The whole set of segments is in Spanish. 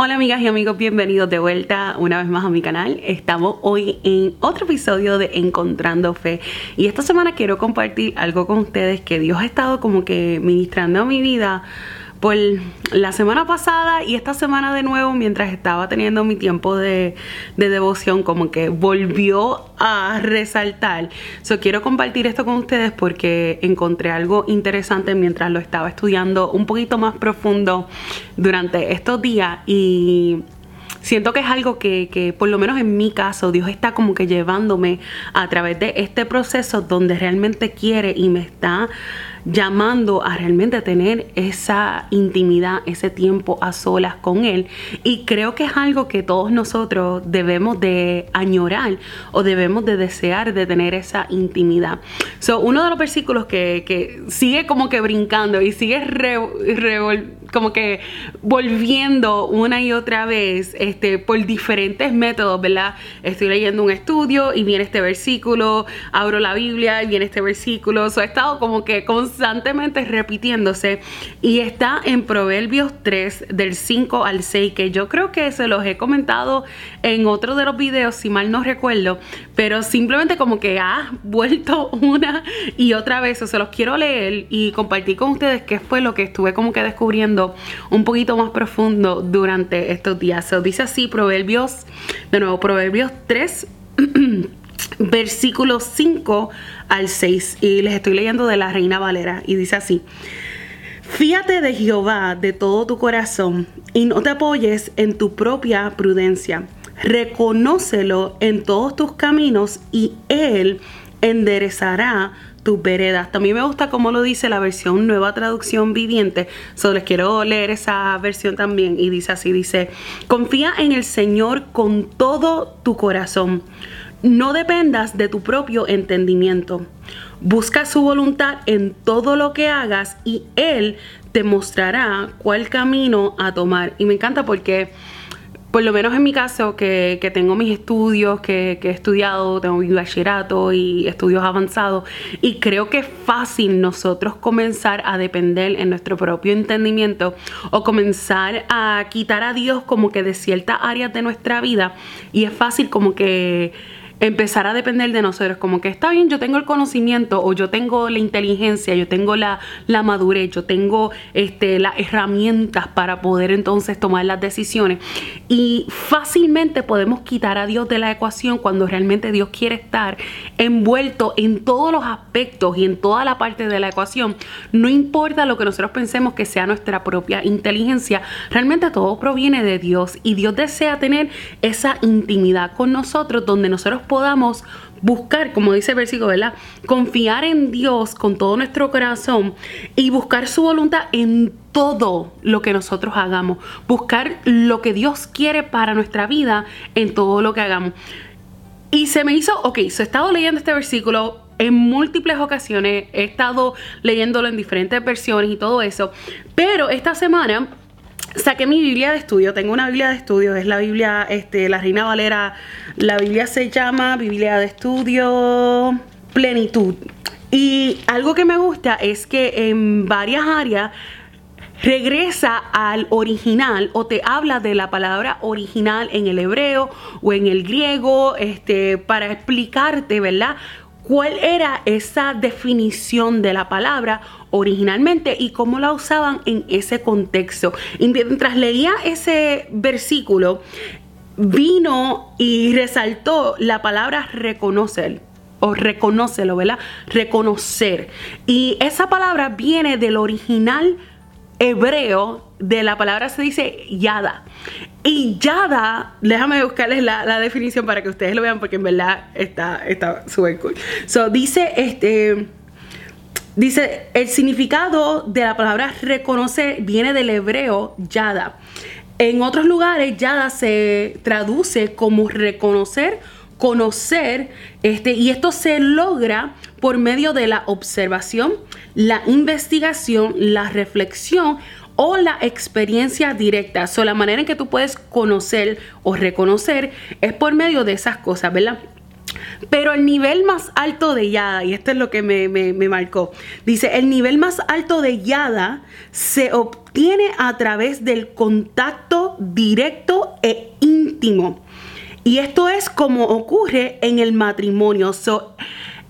Hola amigas y amigos, bienvenidos de vuelta una vez más a mi canal. Estamos hoy en otro episodio de Encontrando Fe y esta semana quiero compartir algo con ustedes que Dios ha estado como que ministrando a mi vida por la semana pasada y esta semana de nuevo mientras estaba teniendo mi tiempo de, devoción como que volvió a resaltar. So, quiero compartir esto con ustedes porque encontré algo interesante mientras lo estaba estudiando un poquito más profundo durante estos días y siento que es algo que, que, por lo menos en mi caso Dios está como que llevándome a través de este proceso donde realmente quiere y me está llamando a realmente tener esa intimidad, ese tiempo a solas con Él. Y creo que es algo que todos nosotros debemos de añorar o debemos de desear de tener esa intimidad. So, uno de los versículos que, que sigue como que brincando y sigue como que volviendo una y otra vez este, por diferentes métodos, ¿verdad? Estoy leyendo un estudio y viene este versículo, abro la Biblia y viene este versículo. So, he estado como que con constantemente repitiéndose y está en Proverbios 3 del 5 al 6 que yo creo que se los he comentado en otro de los videos si mal no recuerdo pero simplemente como que ha vuelto una y otra vez o se los quiero leer y compartir con ustedes qué fue lo que estuve como que descubriendo un poquito más profundo durante estos días. Se dice así Proverbios, de nuevo Proverbios 3 versículo 5 al 6 y les estoy leyendo de la Reina Valera y dice así. Fíate de Jehová de todo tu corazón y no te apoyes en tu propia prudencia. Reconócelo en todos tus caminos y Él enderezará tus veredas. También me gusta cómo lo dice la versión Nueva Traducción Viviente. Solo les quiero leer esa versión también y dice así, dice, confía en el Señor con todo tu corazón no dependas de tu propio entendimiento. Busca su voluntad en todo lo que hagas y Él te mostrará cuál camino a tomar. Y me encanta porque, por lo menos en mi caso, que, tengo mis estudios, que, que, he estudiado, tengo mi bachillerato y estudios avanzados, y creo que es fácil nosotros comenzar a depender en nuestro propio entendimiento o comenzar a quitar a Dios como que de ciertas áreas de nuestra vida. Y es fácil como que empezar a depender de nosotros, como que está bien, yo tengo el conocimiento o yo tengo la inteligencia, yo tengo la, la madurez, yo tengo este, las herramientas para poder entonces tomar las decisiones. Y fácilmente podemos quitar a Dios de la ecuación cuando realmente Dios quiere estar envuelto en todos los aspectos y en toda la parte de la ecuación. No importa lo que nosotros pensemos que sea nuestra propia inteligencia, realmente todo proviene de Dios y Dios desea tener esa intimidad con nosotros donde nosotros podamos buscar, como dice el versículo, ¿verdad? Confiar en Dios con todo nuestro corazón y buscar su voluntad en todo lo que nosotros hagamos. Buscar lo que Dios quiere para nuestra vida en todo lo que hagamos. Y se me hizo, ok, se he estado leyendo este versículo en múltiples ocasiones, he estado leyéndolo en diferentes versiones y todo eso, pero esta semana saqué mi Biblia de estudio, tengo una Biblia de estudio, es la Biblia, este, la Reina Valera, la Biblia se llama Biblia de estudio Plenitud. Y algo que me gusta es que en varias áreas regresa al original o te habla de la palabra original en el hebreo o en el griego, este, para explicarte, ¿verdad? Cuál era esa definición de la palabra originalmente y cómo la usaban en ese contexto. Y mientras leía ese versículo, vino y resaltó la palabra reconocer o reconócelo, ¿verdad? Reconocer. Y esa palabra viene del original hebreo de la palabra se dice yada. Y yada, déjame buscarles la, definición para que ustedes lo vean porque en verdad está súper cool. So, dice este... Dice, el significado de la palabra reconocer viene del hebreo yada. En otros lugares, yada se traduce como reconocer, conocer, este, y esto se logra por medio de la observación, la investigación, la reflexión o la experiencia directa. So, la manera en que tú puedes conocer o reconocer es por medio de esas cosas, ¿verdad? Pero el nivel más alto de Yada, y esto es lo que me, me, marcó, dice, el nivel más alto de Yada se obtiene a través del contacto directo e íntimo. Y esto es como ocurre en el matrimonio.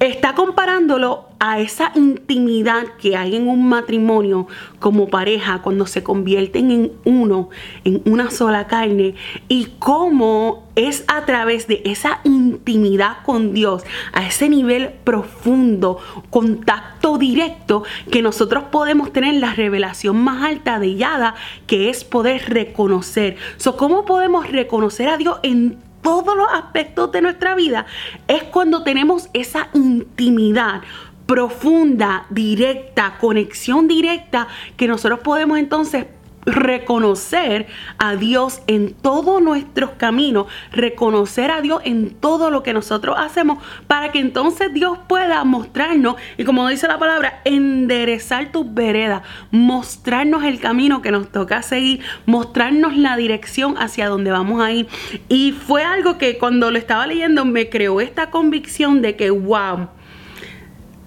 está comparándolo a esa intimidad que hay en un matrimonio como pareja cuando se convierten en uno, en una sola carne, y cómo es a través de esa intimidad con Dios, a ese nivel profundo, contacto directo, que nosotros podemos tener la revelación más alta de Yada, que es poder reconocer. So, ¿Cómo podemos reconocer a Dios en todos los aspectos de nuestra vida? Es cuando tenemos esa intimidad profunda, directa, conexión directa, que nosotros podemos entonces reconocer a Dios en todos nuestros caminos, reconocer a Dios en todo lo que nosotros hacemos, para que entonces Dios pueda mostrarnos, y como dice la palabra, enderezar tus veredas, mostrarnos el camino que nos toca seguir, mostrarnos la dirección hacia donde vamos a ir. Y fue algo que cuando lo estaba leyendo me creó esta convicción de que, wow,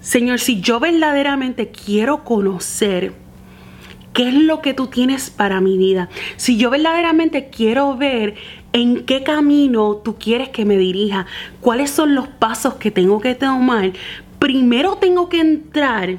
Señor, si yo verdaderamente quiero conocer qué es lo que tú tienes para mi vida, si yo verdaderamente quiero ver en qué camino tú quieres que me dirija, cuáles son los pasos que tengo que tomar, primero tengo que entrar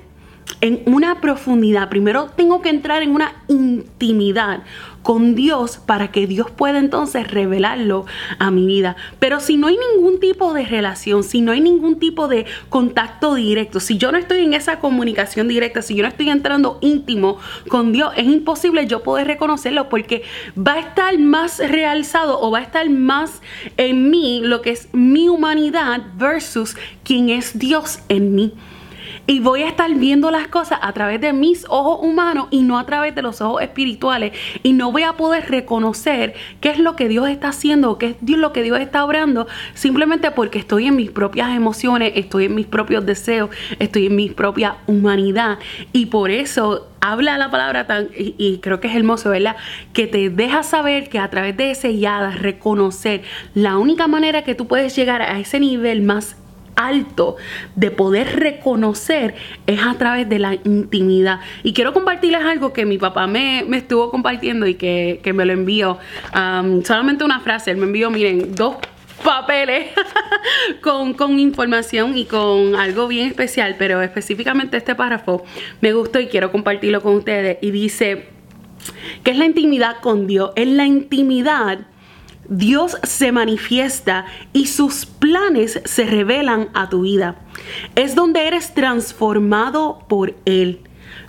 en una profundidad, primero tengo que entrar en una intimidad con Dios para que Dios pueda entonces revelarlo a mi vida. Pero si no hay ningún tipo de relación, si no hay ningún tipo de contacto directo, si yo no estoy en esa comunicación directa, si yo no estoy entrando íntimo con Dios, es imposible yo poder reconocerlo porque va a estar más realzado o va a estar más en mí lo que es mi humanidad versus quien es Dios en mí y voy a estar viendo las cosas a través de mis ojos humanos y no a través de los ojos espirituales y no voy a poder reconocer qué es lo que Dios está haciendo, qué es lo que Dios está obrando simplemente porque estoy en mis propias emociones, estoy en mis propios deseos, estoy en mi propia humanidad y por eso habla la palabra tan, y, creo que es hermoso, ¿verdad? Que te deja saber que a través de ese yada, reconocer la única manera que tú puedes llegar a ese nivel más alto de poder reconocer es a través de la intimidad. Y quiero compartirles algo que mi papá me, estuvo compartiendo y que, me lo envió. solamente una frase, él me envió, miren, dos papeles con, con, información y con algo bien especial, pero específicamente este párrafo me gustó y quiero compartirlo con ustedes. Y dice que es la intimidad con Dios. En la intimidad Dios se manifiesta y sus planes se revelan a tu vida. Es donde eres transformado por Él.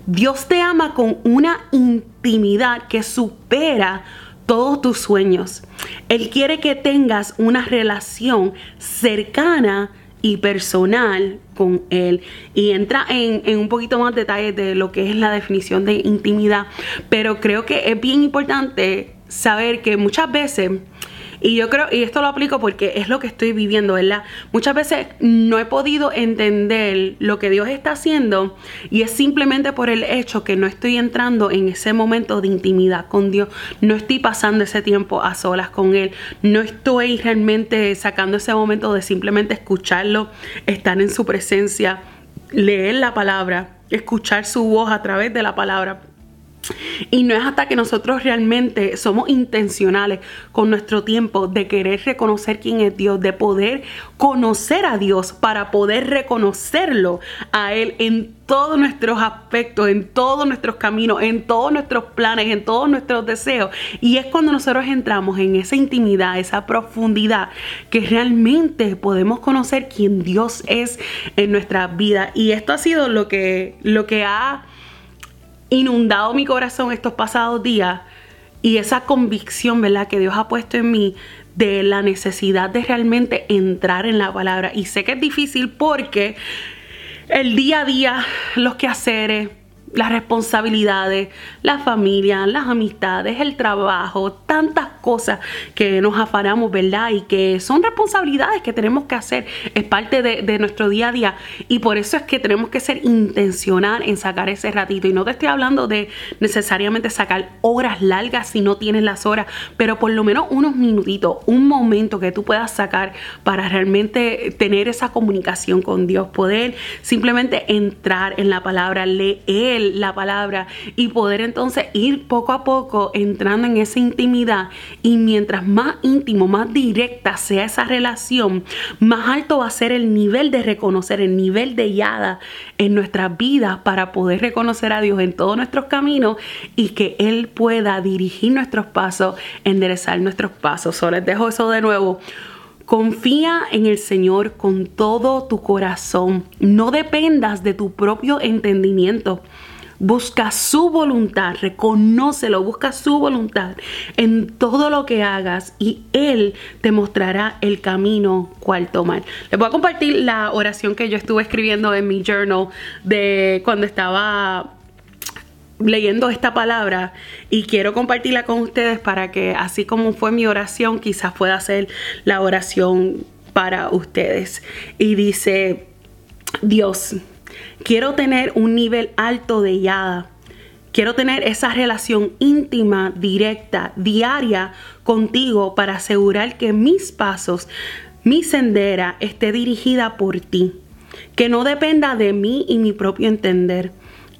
Dios te ama con una intimidad que supera todos tus sueños. Él quiere que tengas una relación cercana y personal con Él. Y entra en, un poquito más detalles de lo que es la definición de intimidad. Pero creo que es bien importante saber que muchas veces y yo creo, y esto lo aplico porque es lo que estoy viviendo, ¿verdad? Muchas veces no he podido entender lo que Dios está haciendo y es simplemente por el hecho que no estoy entrando en ese momento de intimidad con Dios, no estoy pasando ese tiempo a solas con Él, no estoy realmente sacando ese momento de simplemente escucharlo, estar en su presencia, leer la palabra, escuchar su voz a través de la palabra y no es hasta que nosotros realmente somos intencionales con nuestro tiempo de querer reconocer quién es Dios, de poder conocer a Dios para poder reconocerlo a Él en todos nuestros aspectos, en todos nuestros caminos, en todos nuestros planes, en todos nuestros deseos. Y es cuando nosotros entramos en esa intimidad, esa profundidad, que realmente podemos conocer quién Dios es en nuestra vida. Y esto ha sido lo que, lo que ha inundado mi corazón estos pasados días y esa convicción, ¿verdad?, que Dios ha puesto en mí de la necesidad de realmente entrar en la palabra. Y sé que es difícil porque el día a día, los quehaceres, las responsabilidades, la familia, las amistades, el trabajo, tantas cosas que nos afanamos, ¿verdad? Y que son responsabilidades que tenemos que hacer, es parte de, nuestro día a día. Y por eso es que tenemos que ser intencional en sacar ese ratito. Y no te estoy hablando de necesariamente sacar horas largas si no tienes las horas, pero por lo menos unos minutitos, un momento que tú puedas sacar para realmente tener esa comunicación con Dios, poder simplemente entrar en la palabra, leer la palabra y poder entonces ir poco a poco entrando en esa intimidad y mientras más íntimo, más directa sea esa relación, más alto va a ser el nivel de reconocer, el nivel de yada en nuestras vidas para poder reconocer a Dios en todos nuestros caminos y que Él pueda dirigir nuestros pasos, enderezar nuestros pasos. Solo les dejo eso de nuevo. Confía en el Señor con todo tu corazón. No dependas de tu propio entendimiento. Busca su voluntad, reconócelo, busca su voluntad en todo lo que hagas y Él te mostrará el camino cual tomar. Les voy a compartir la oración que yo estuve escribiendo en mi journal de cuando estaba leyendo esta palabra y quiero compartirla con ustedes para que así como fue mi oración, quizás pueda ser la oración para ustedes. Y dice, Dios, quiero tener un nivel alto de yada. Quiero tener esa relación íntima, directa, diaria contigo para asegurar que mis pasos, mi sendera esté dirigida por ti. Que no dependa de mí y mi propio entender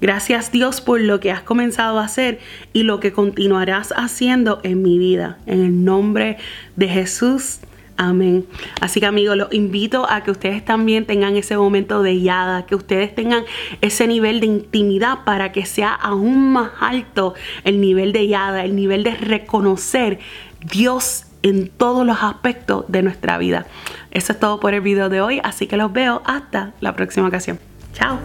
Gracias Dios por lo que has comenzado a hacer y lo que continuarás haciendo en mi vida. En el nombre de Jesús. Amén. Así que amigos, los invito a que ustedes también tengan ese momento de yada, que ustedes tengan ese nivel de intimidad para que sea aún más alto el nivel de yada, el nivel de reconocer Dios en todos los aspectos de nuestra vida. Eso es todo por el video de hoy, así que los veo hasta la próxima ocasión. Chao.